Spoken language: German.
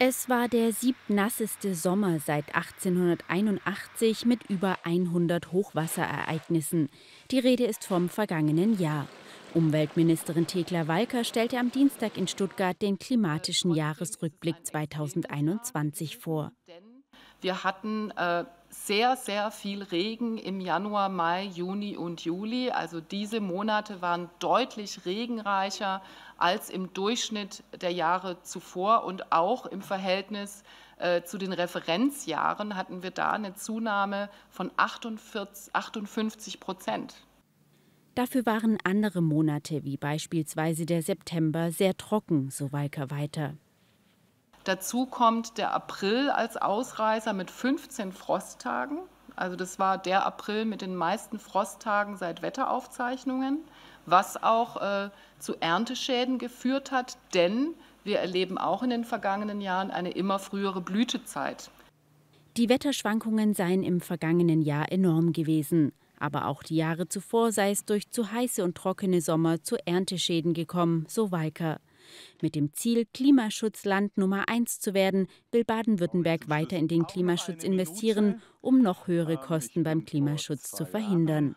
Es war der siebnasseste Sommer seit 1881 mit über 100 Hochwasserereignissen. Die Rede ist vom vergangenen Jahr. Umweltministerin Thekla Walker stellte am Dienstag in Stuttgart den klimatischen Jahresrückblick 2021 vor. Wir hatten äh, sehr, sehr viel Regen im Januar, Mai, Juni und Juli. Also diese Monate waren deutlich regenreicher als im Durchschnitt der Jahre zuvor und auch im Verhältnis äh, zu den Referenzjahren hatten wir da eine Zunahme von 48, 58 Prozent. Dafür waren andere Monate, wie beispielsweise der September, sehr trocken, so Walker weiter. Dazu kommt der April als Ausreißer mit 15 Frosttagen. Also das war der April mit den meisten Frosttagen seit Wetteraufzeichnungen, was auch äh, zu Ernteschäden geführt hat, denn wir erleben auch in den vergangenen Jahren eine immer frühere Blütezeit. Die Wetterschwankungen seien im vergangenen Jahr enorm gewesen. Aber auch die Jahre zuvor sei es durch zu heiße und trockene Sommer zu Ernteschäden gekommen, so Walker. Mit dem Ziel, Klimaschutzland Nummer eins zu werden, will Baden-Württemberg weiter in den Klimaschutz investieren, um noch höhere Kosten beim Klimaschutz zu verhindern.